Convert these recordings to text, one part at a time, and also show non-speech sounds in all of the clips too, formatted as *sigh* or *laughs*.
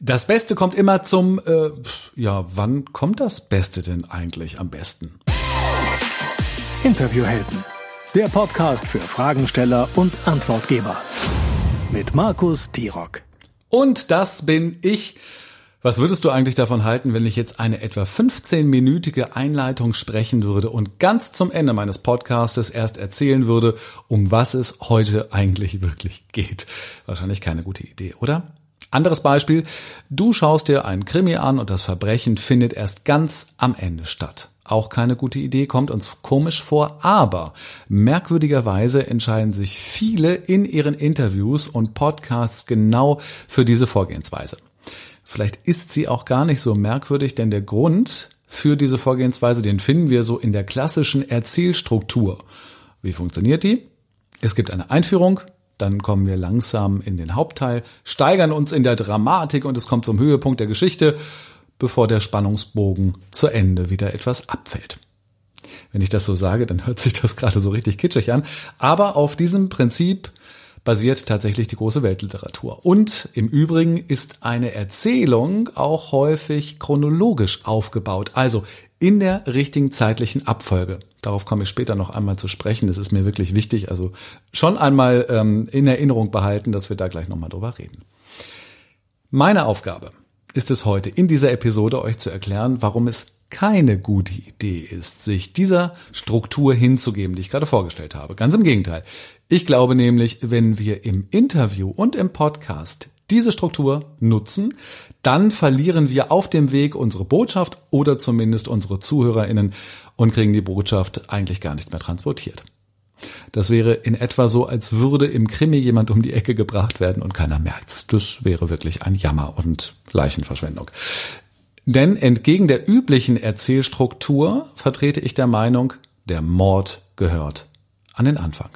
Das Beste kommt immer zum, äh, ja, wann kommt das Beste denn eigentlich am besten? Interviewhelden, der Podcast für Fragensteller und Antwortgeber. Mit Markus Tirock. Und das bin ich. Was würdest du eigentlich davon halten, wenn ich jetzt eine etwa 15-minütige Einleitung sprechen würde und ganz zum Ende meines Podcastes erst erzählen würde, um was es heute eigentlich wirklich geht? Wahrscheinlich keine gute Idee, oder? Anderes Beispiel. Du schaust dir einen Krimi an und das Verbrechen findet erst ganz am Ende statt. Auch keine gute Idee, kommt uns komisch vor, aber merkwürdigerweise entscheiden sich viele in ihren Interviews und Podcasts genau für diese Vorgehensweise. Vielleicht ist sie auch gar nicht so merkwürdig, denn der Grund für diese Vorgehensweise, den finden wir so in der klassischen Erzählstruktur. Wie funktioniert die? Es gibt eine Einführung, dann kommen wir langsam in den Hauptteil, steigern uns in der Dramatik und es kommt zum Höhepunkt der Geschichte, bevor der Spannungsbogen zu Ende wieder etwas abfällt. Wenn ich das so sage, dann hört sich das gerade so richtig kitschig an. Aber auf diesem Prinzip basiert tatsächlich die große Weltliteratur. Und im Übrigen ist eine Erzählung auch häufig chronologisch aufgebaut, also in der richtigen zeitlichen Abfolge. Darauf komme ich später noch einmal zu sprechen. Das ist mir wirklich wichtig. Also schon einmal ähm, in Erinnerung behalten, dass wir da gleich nochmal drüber reden. Meine Aufgabe ist es heute in dieser Episode euch zu erklären, warum es keine gute Idee ist, sich dieser Struktur hinzugeben, die ich gerade vorgestellt habe. Ganz im Gegenteil. Ich glaube nämlich, wenn wir im Interview und im Podcast diese Struktur nutzen, dann verlieren wir auf dem Weg unsere Botschaft oder zumindest unsere Zuhörerinnen und kriegen die Botschaft eigentlich gar nicht mehr transportiert. Das wäre in etwa so, als würde im Krimi jemand um die Ecke gebracht werden und keiner merkt's. Das wäre wirklich ein Jammer und Leichenverschwendung. Denn entgegen der üblichen Erzählstruktur vertrete ich der Meinung, der Mord gehört an den Anfang.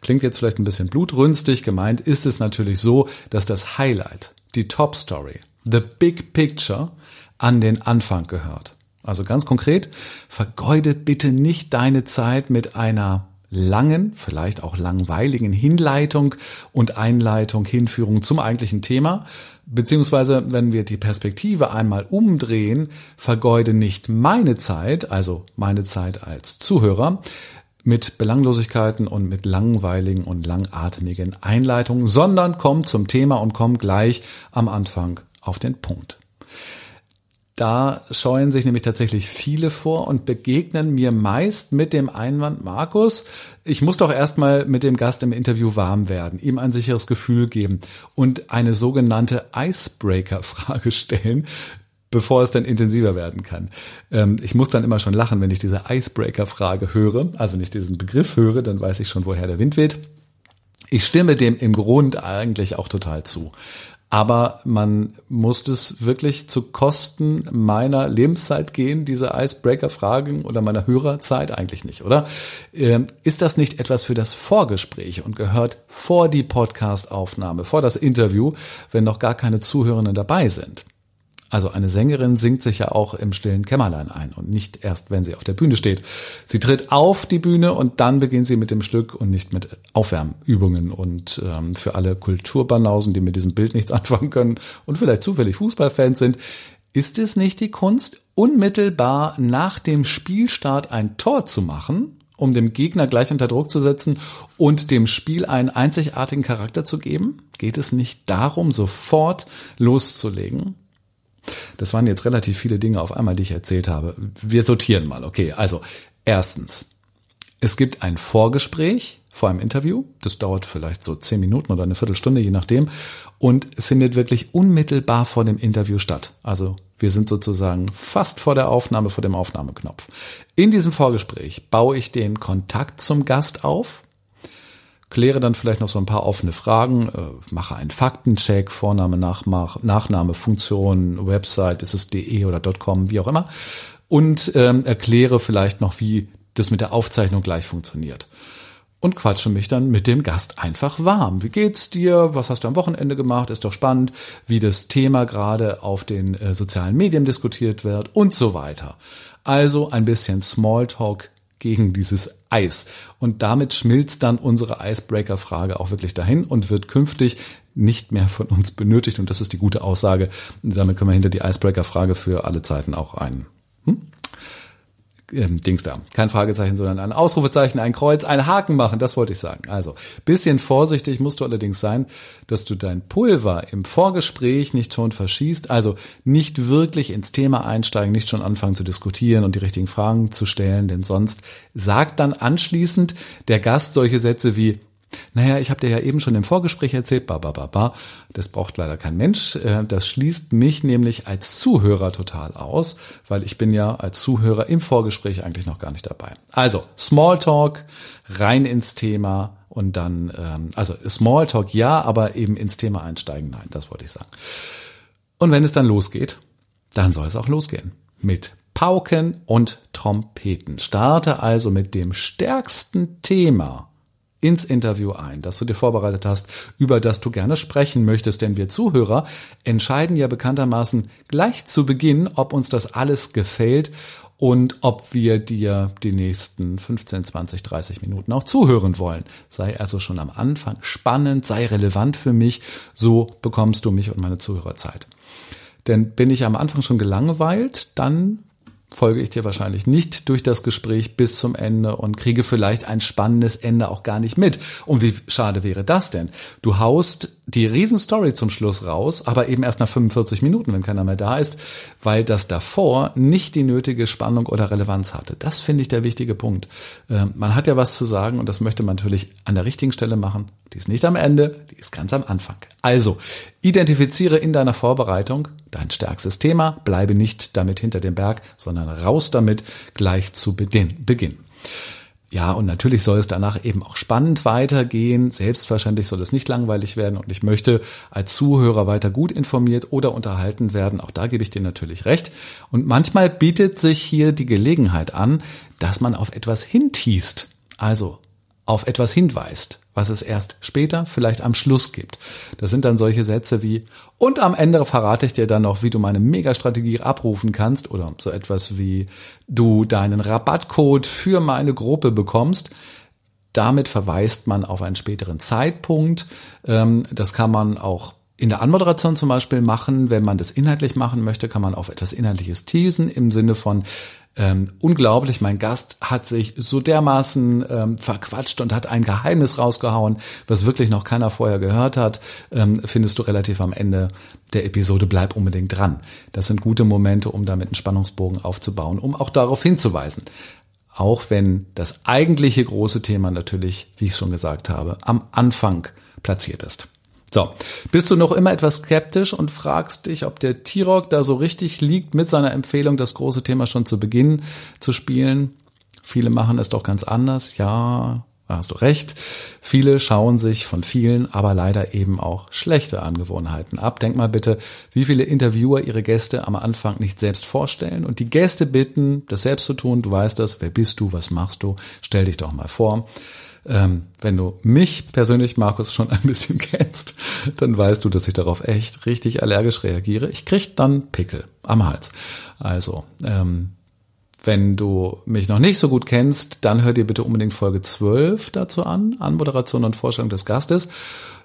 Klingt jetzt vielleicht ein bisschen blutrünstig, gemeint ist es natürlich so, dass das Highlight, die Top Story, the big picture an den Anfang gehört. Also ganz konkret, vergeude bitte nicht deine Zeit mit einer langen, vielleicht auch langweiligen Hinleitung und Einleitung, Hinführung zum eigentlichen Thema. Beziehungsweise, wenn wir die Perspektive einmal umdrehen, vergeude nicht meine Zeit, also meine Zeit als Zuhörer, mit Belanglosigkeiten und mit langweiligen und langatmigen Einleitungen, sondern komm zum Thema und komm gleich am Anfang auf den Punkt. Da scheuen sich nämlich tatsächlich viele vor und begegnen mir meist mit dem Einwand, Markus, ich muss doch erstmal mit dem Gast im Interview warm werden, ihm ein sicheres Gefühl geben und eine sogenannte Icebreaker-Frage stellen, bevor es dann intensiver werden kann. Ähm, ich muss dann immer schon lachen, wenn ich diese Icebreaker-Frage höre, also nicht diesen Begriff höre, dann weiß ich schon, woher der Wind weht. Ich stimme dem im Grund eigentlich auch total zu. Aber man muss es wirklich zu Kosten meiner Lebenszeit gehen, diese Icebreaker-Fragen oder meiner Hörerzeit eigentlich nicht, oder? Ähm, ist das nicht etwas für das Vorgespräch und gehört vor die Podcast-Aufnahme, vor das Interview, wenn noch gar keine Zuhörenden dabei sind? Also eine Sängerin singt sich ja auch im stillen Kämmerlein ein und nicht erst, wenn sie auf der Bühne steht. Sie tritt auf die Bühne und dann beginnt sie mit dem Stück und nicht mit Aufwärmübungen. Und ähm, für alle Kulturbanausen, die mit diesem Bild nichts *laughs* anfangen können und vielleicht zufällig Fußballfans sind, ist es nicht die Kunst, unmittelbar nach dem Spielstart ein Tor zu machen, um dem Gegner gleich unter Druck zu setzen und dem Spiel einen einzigartigen Charakter zu geben? Geht es nicht darum, sofort loszulegen? Das waren jetzt relativ viele Dinge auf einmal, die ich erzählt habe. Wir sortieren mal. Okay, also erstens, es gibt ein Vorgespräch vor einem Interview. Das dauert vielleicht so zehn Minuten oder eine Viertelstunde, je nachdem, und findet wirklich unmittelbar vor dem Interview statt. Also wir sind sozusagen fast vor der Aufnahme, vor dem Aufnahmeknopf. In diesem Vorgespräch baue ich den Kontakt zum Gast auf kläre dann vielleicht noch so ein paar offene Fragen, äh, mache einen Faktencheck, Vorname, Nachmach, Nachname, Funktion, Website, ist es de oder .com, wie auch immer, und ähm, erkläre vielleicht noch, wie das mit der Aufzeichnung gleich funktioniert. Und quatsche mich dann mit dem Gast einfach warm. Wie geht's dir? Was hast du am Wochenende gemacht? Ist doch spannend, wie das Thema gerade auf den äh, sozialen Medien diskutiert wird und so weiter. Also ein bisschen Smalltalk gegen dieses Eis. Und damit schmilzt dann unsere Icebreaker-Frage auch wirklich dahin und wird künftig nicht mehr von uns benötigt. Und das ist die gute Aussage. Damit können wir hinter die Icebreaker-Frage für alle Zeiten auch ein hm? Ähm, Dings da. Kein Fragezeichen, sondern ein Ausrufezeichen, ein Kreuz, ein Haken machen. Das wollte ich sagen. Also, bisschen vorsichtig musst du allerdings sein, dass du dein Pulver im Vorgespräch nicht schon verschießt. Also nicht wirklich ins Thema einsteigen, nicht schon anfangen zu diskutieren und die richtigen Fragen zu stellen, denn sonst sagt dann anschließend der Gast solche Sätze wie, naja, ich habe dir ja eben schon im Vorgespräch erzählt, ba, ba, ba, ba. Das braucht leider kein Mensch. Äh, das schließt mich nämlich als Zuhörer total aus, weil ich bin ja als Zuhörer im Vorgespräch eigentlich noch gar nicht dabei. Also, Smalltalk, rein ins Thema und dann, ähm, also Smalltalk ja, aber eben ins Thema einsteigen, nein, das wollte ich sagen. Und wenn es dann losgeht, dann soll es auch losgehen. Mit Pauken und Trompeten. Starte also mit dem stärksten Thema ins Interview ein, das du dir vorbereitet hast, über das du gerne sprechen möchtest. Denn wir Zuhörer entscheiden ja bekanntermaßen gleich zu Beginn, ob uns das alles gefällt und ob wir dir die nächsten 15, 20, 30 Minuten auch zuhören wollen. Sei also schon am Anfang spannend, sei relevant für mich, so bekommst du mich und meine Zuhörerzeit. Denn bin ich am Anfang schon gelangweilt, dann folge ich dir wahrscheinlich nicht durch das Gespräch bis zum Ende und kriege vielleicht ein spannendes Ende auch gar nicht mit. Und wie schade wäre das denn? Du haust die Riesenstory zum Schluss raus, aber eben erst nach 45 Minuten, wenn keiner mehr da ist, weil das davor nicht die nötige Spannung oder Relevanz hatte. Das finde ich der wichtige Punkt. Ähm, man hat ja was zu sagen und das möchte man natürlich an der richtigen Stelle machen. Die ist nicht am Ende, die ist ganz am Anfang. Also, identifiziere in deiner Vorbereitung dein stärkstes Thema, bleibe nicht damit hinter dem Berg, sondern raus damit gleich zu Beginn. Ja, und natürlich soll es danach eben auch spannend weitergehen. Selbstverständlich soll es nicht langweilig werden und ich möchte als Zuhörer weiter gut informiert oder unterhalten werden. Auch da gebe ich dir natürlich recht. Und manchmal bietet sich hier die Gelegenheit an, dass man auf etwas hintießt. Also auf etwas hinweist, was es erst später, vielleicht am Schluss gibt. Das sind dann solche Sätze wie, und am Ende verrate ich dir dann noch, wie du meine Megastrategie abrufen kannst oder so etwas wie, du deinen Rabattcode für meine Gruppe bekommst. Damit verweist man auf einen späteren Zeitpunkt. Ähm, das kann man auch in der Anmoderation zum Beispiel machen, wenn man das inhaltlich machen möchte, kann man auf etwas Inhaltliches teasen im Sinne von, ähm, unglaublich, mein Gast hat sich so dermaßen ähm, verquatscht und hat ein Geheimnis rausgehauen, was wirklich noch keiner vorher gehört hat, ähm, findest du relativ am Ende der Episode. Bleib unbedingt dran. Das sind gute Momente, um damit einen Spannungsbogen aufzubauen, um auch darauf hinzuweisen. Auch wenn das eigentliche große Thema natürlich, wie ich schon gesagt habe, am Anfang platziert ist. So, bist du noch immer etwas skeptisch und fragst dich, ob der T-Rock da so richtig liegt mit seiner Empfehlung, das große Thema schon zu Beginn zu spielen? Viele machen es doch ganz anders. Ja, hast du recht. Viele schauen sich von vielen, aber leider eben auch schlechte Angewohnheiten ab. Denk mal bitte, wie viele Interviewer ihre Gäste am Anfang nicht selbst vorstellen und die Gäste bitten, das selbst zu tun. Du weißt das. Wer bist du? Was machst du? Stell dich doch mal vor. Ähm, wenn du mich persönlich, Markus, schon ein bisschen *laughs* kennst, dann weißt du, dass ich darauf echt richtig allergisch reagiere. Ich krieg dann Pickel am Hals. Also, ähm, wenn du mich noch nicht so gut kennst, dann hör dir bitte unbedingt Folge 12 dazu an, Anmoderation und Vorstellung des Gastes.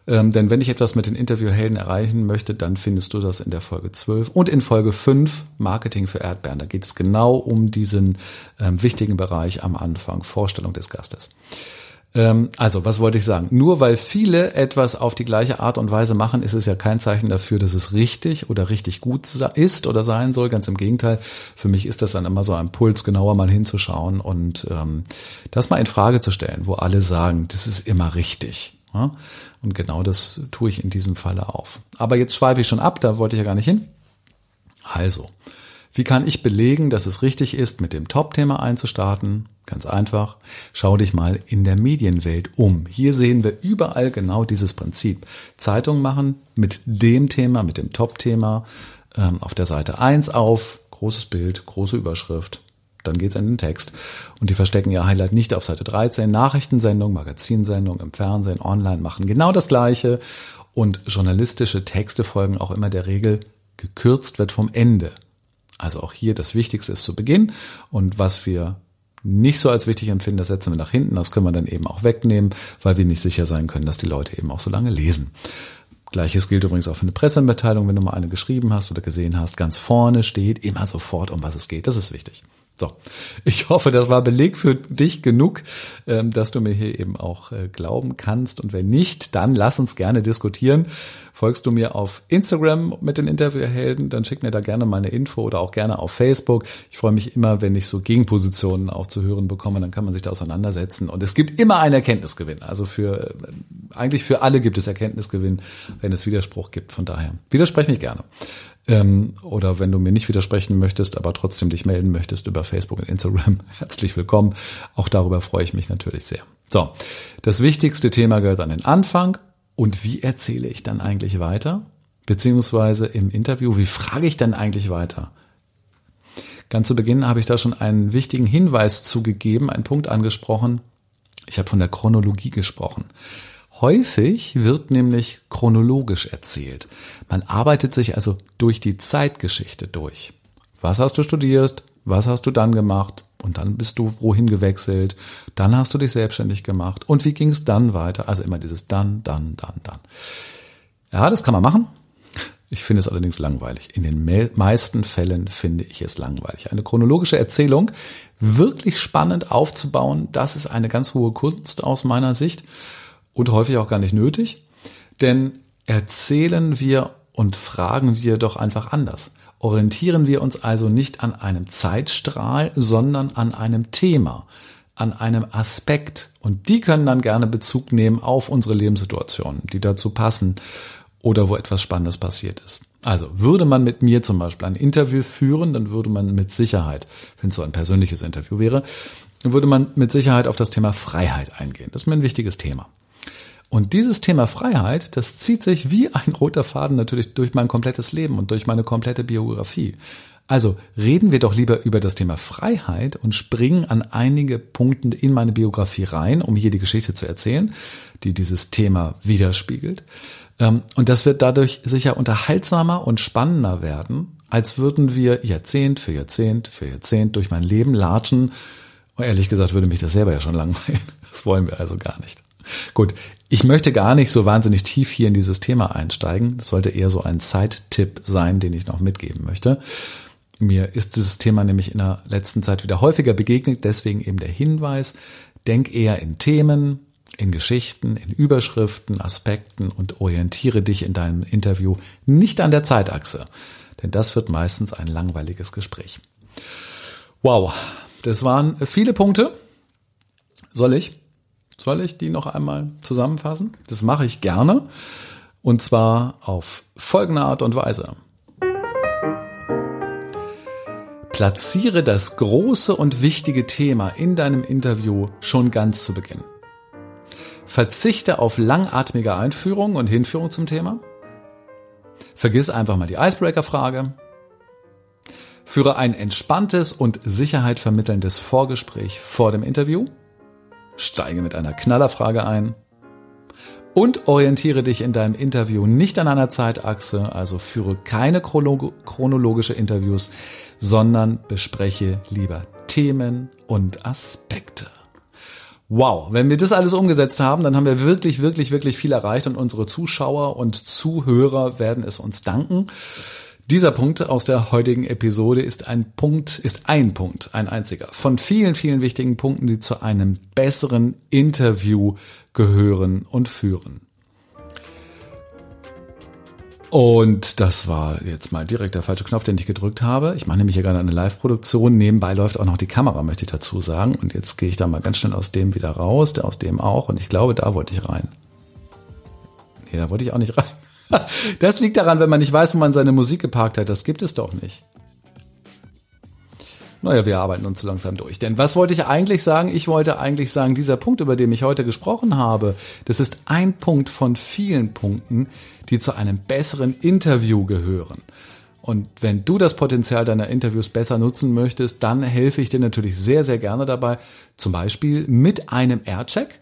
Ähm, denn wenn ich etwas mit den Interviewhelden erreichen möchte, dann findest du das in der Folge 12 und in Folge 5 Marketing für Erdbeeren. Da geht es genau um diesen ähm, wichtigen Bereich am Anfang, Vorstellung des Gastes. Ähm, also, was wollte ich sagen? Nur weil viele etwas auf die gleiche Art und Weise machen, ist es ja kein Zeichen dafür, dass es richtig oder richtig gut ist oder sein soll. Ganz im Gegenteil. Für mich ist das dann immer so ein Puls, genauer mal hinzuschauen und ähm, das mal in Frage zu stellen, wo alle sagen, das ist immer richtig. Ja? Und genau das tue ich in diesem Falle auf. Aber jetzt schweife ich schon ab, da wollte ich ja gar nicht hin. Also, wie kann ich belegen, dass es richtig ist, mit dem Top-Thema einzustarten? Ganz einfach. Schau dich mal in der Medienwelt um. Hier sehen wir überall genau dieses Prinzip. Zeitung machen mit dem Thema, mit dem Top-Thema ähm, auf der Seite 1 auf, großes Bild, große Überschrift, dann geht's in den Text. Und die verstecken ihr Highlight nicht auf Seite 13. Nachrichtensendung, Magazinsendung im Fernsehen, online machen genau das Gleiche. Und journalistische Texte folgen auch immer der Regel, gekürzt wird vom Ende. Also auch hier das Wichtigste ist zu Beginn und was wir nicht so als wichtig empfinden, das setzen wir nach hinten, das können wir dann eben auch wegnehmen, weil wir nicht sicher sein können, dass die Leute eben auch so lange lesen. Gleiches gilt übrigens auch für eine Pressemitteilung, wenn du mal eine geschrieben hast oder gesehen hast. Ganz vorne steht immer sofort, um was es geht. Das ist wichtig. So, ich hoffe, das war Beleg für dich genug, ähm, dass du mir hier eben auch äh, glauben kannst. Und wenn nicht, dann lass uns gerne diskutieren. Folgst du mir auf Instagram mit den Interviewhelden, dann schick mir da gerne meine Info oder auch gerne auf Facebook. Ich freue mich immer, wenn ich so Gegenpositionen auch zu hören bekomme, dann kann man sich da auseinandersetzen. Und es gibt immer einen Erkenntnisgewinn. Also für, äh, eigentlich für alle gibt es Erkenntnisgewinn, wenn es Widerspruch gibt. Von daher, widerspreche mich gerne. Ähm, oder wenn du mir nicht widersprechen möchtest, aber trotzdem dich melden möchtest über Facebook und Instagram, *laughs* herzlich willkommen. Auch darüber freue ich mich natürlich sehr. So, das wichtigste Thema gehört an den Anfang. Und wie erzähle ich dann eigentlich weiter? Beziehungsweise im Interview, wie frage ich dann eigentlich weiter? Ganz zu Beginn habe ich da schon einen wichtigen Hinweis zugegeben, einen Punkt angesprochen. Ich habe von der Chronologie gesprochen. Häufig wird nämlich chronologisch erzählt. Man arbeitet sich also durch die Zeitgeschichte durch. Was hast du studiert? Was hast du dann gemacht? Und dann bist du wohin gewechselt? Dann hast du dich selbstständig gemacht. Und wie ging es dann weiter? Also immer dieses dann, dann, dann, dann. Ja, das kann man machen. Ich finde es allerdings langweilig. In den meisten Fällen finde ich es langweilig. Eine chronologische Erzählung wirklich spannend aufzubauen, das ist eine ganz hohe Kunst aus meiner Sicht und häufig auch gar nicht nötig, denn erzählen wir und fragen wir doch einfach anders. Orientieren wir uns also nicht an einem Zeitstrahl, sondern an einem Thema, an einem Aspekt. Und die können dann gerne Bezug nehmen auf unsere Lebenssituationen, die dazu passen oder wo etwas Spannendes passiert ist. Also würde man mit mir zum Beispiel ein Interview führen, dann würde man mit Sicherheit, wenn es so ein persönliches Interview wäre, würde man mit Sicherheit auf das Thema Freiheit eingehen. Das ist mir ein wichtiges Thema. Und dieses Thema Freiheit, das zieht sich wie ein roter Faden natürlich durch mein komplettes Leben und durch meine komplette Biografie. Also reden wir doch lieber über das Thema Freiheit und springen an einige Punkte in meine Biografie rein, um hier die Geschichte zu erzählen, die dieses Thema widerspiegelt. Ähm, und das wird dadurch sicher unterhaltsamer und spannender werden, als würden wir Jahrzehnt für Jahrzehnt für Jahrzehnt durch mein Leben latschen. Und ehrlich gesagt würde mich das selber ja schon langweilen. Das wollen wir also gar nicht. Gut, ich möchte gar nicht so wahnsinnig tief hier in dieses Thema einsteigen. Das sollte eher so ein Zeittipp sein, den ich noch mitgeben möchte. Mir ist dieses Thema nämlich in der letzten Zeit wieder häufiger begegnet, deswegen eben der Hinweis, denk eher in Themen, in Geschichten, in Überschriften, Aspekten und orientiere dich in deinem Interview nicht an der Zeitachse, denn das wird meistens ein langweiliges Gespräch. Wow, das waren viele Punkte. Soll ich? Soll ich die noch einmal zusammenfassen? Das mache ich gerne. Und zwar auf folgende Art und Weise. Platziere das große und wichtige Thema in deinem Interview schon ganz zu Beginn. Verzichte auf langatmige Einführung und Hinführung zum Thema. Vergiss einfach mal die Icebreaker-Frage. Führe ein entspanntes und Sicherheit vermittelndes Vorgespräch vor dem Interview steige mit einer Knallerfrage ein und orientiere dich in deinem Interview nicht an einer Zeitachse, also führe keine chronologische Interviews, sondern bespreche lieber Themen und Aspekte. Wow, wenn wir das alles umgesetzt haben, dann haben wir wirklich, wirklich, wirklich viel erreicht und unsere Zuschauer und Zuhörer werden es uns danken. Dieser Punkt aus der heutigen Episode ist ein Punkt, ist ein Punkt, ein einziger von vielen, vielen wichtigen Punkten, die zu einem besseren Interview gehören und führen. Und das war jetzt mal direkt der falsche Knopf, den ich gedrückt habe. Ich mache nämlich hier gerade eine Live-Produktion. Nebenbei läuft auch noch die Kamera, möchte ich dazu sagen. Und jetzt gehe ich da mal ganz schnell aus dem wieder raus, aus dem auch. Und ich glaube, da wollte ich rein. Nee, da wollte ich auch nicht rein. *laughs* Das liegt daran, wenn man nicht weiß, wo man seine Musik geparkt hat. Das gibt es doch nicht. Naja, wir arbeiten uns so langsam durch. Denn was wollte ich eigentlich sagen? Ich wollte eigentlich sagen, dieser Punkt, über den ich heute gesprochen habe, das ist ein Punkt von vielen Punkten, die zu einem besseren Interview gehören. Und wenn du das Potenzial deiner Interviews besser nutzen möchtest, dann helfe ich dir natürlich sehr, sehr gerne dabei. Zum Beispiel mit einem Aircheck.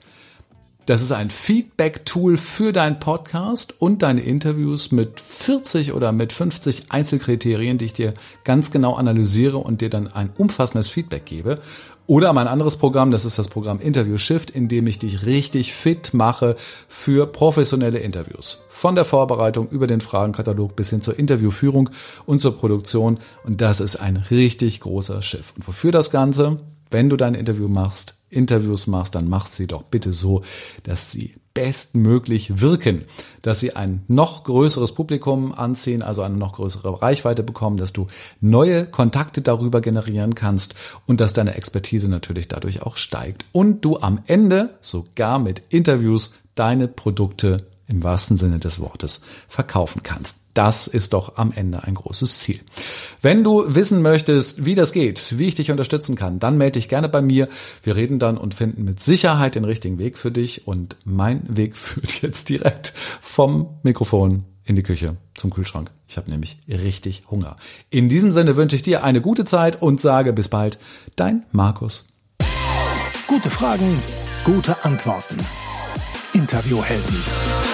Das ist ein Feedback-Tool für deinen Podcast und deine Interviews mit 40 oder mit 50 Einzelkriterien, die ich dir ganz genau analysiere und dir dann ein umfassendes Feedback gebe. Oder mein anderes Programm, das ist das Programm Interview Shift, in dem ich dich richtig fit mache für professionelle Interviews. Von der Vorbereitung über den Fragenkatalog bis hin zur Interviewführung und zur Produktion. Und das ist ein richtig großer Schiff. Und wofür das Ganze? Wenn du dein Interview machst, Interviews machst, dann mach sie doch bitte so, dass sie bestmöglich wirken, dass sie ein noch größeres Publikum anziehen, also eine noch größere Reichweite bekommen, dass du neue Kontakte darüber generieren kannst und dass deine Expertise natürlich dadurch auch steigt. Und du am Ende sogar mit Interviews deine Produkte im wahrsten Sinne des Wortes verkaufen kannst. Das ist doch am Ende ein großes Ziel. Wenn du wissen möchtest, wie das geht, wie ich dich unterstützen kann, dann melde dich gerne bei mir. Wir reden dann und finden mit Sicherheit den richtigen Weg für dich. Und mein Weg *laughs* führt jetzt direkt vom Mikrofon in die Küche zum Kühlschrank. Ich habe nämlich richtig Hunger. In diesem Sinne wünsche ich dir eine gute Zeit und sage bis bald, dein Markus. Gute Fragen, gute Antworten. Interviewhelden.